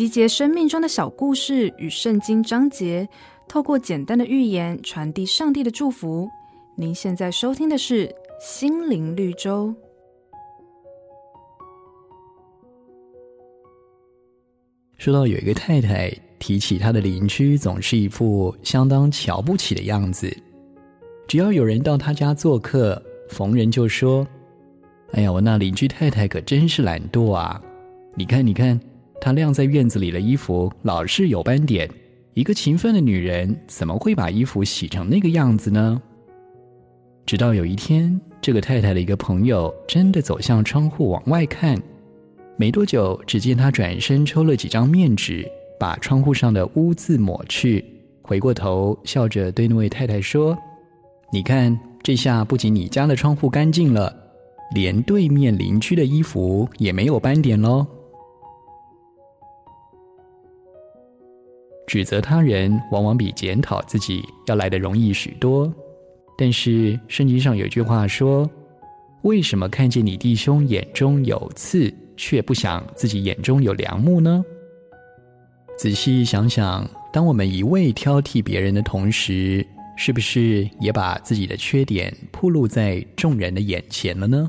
集结生命中的小故事与圣经章节，透过简单的寓言传递上帝的祝福。您现在收听的是《心灵绿洲》。说到有一个太太提起她的邻居，总是一副相当瞧不起的样子。只要有人到她家做客，逢人就说：“哎呀，我那邻居太太可真是懒惰啊！你看，你看，她晾在院子里的衣服老是有斑点。一个勤奋的女人怎么会把衣服洗成那个样子呢？”直到有一天，这个太太的一个朋友真的走向窗户往外看。没多久，只见他转身抽了几张面纸，把窗户上的污渍抹去，回过头笑着对那位太太说：“你看，这下不仅你家的窗户干净了，连对面邻居的衣服也没有斑点喽。”指责他人往往比检讨自己要来得容易许多，但是圣经上有句话说：“为什么看见你弟兄眼中有刺？”却不想自己眼中有梁木呢？仔细想想，当我们一味挑剔别人的同时，是不是也把自己的缺点暴露在众人的眼前了呢？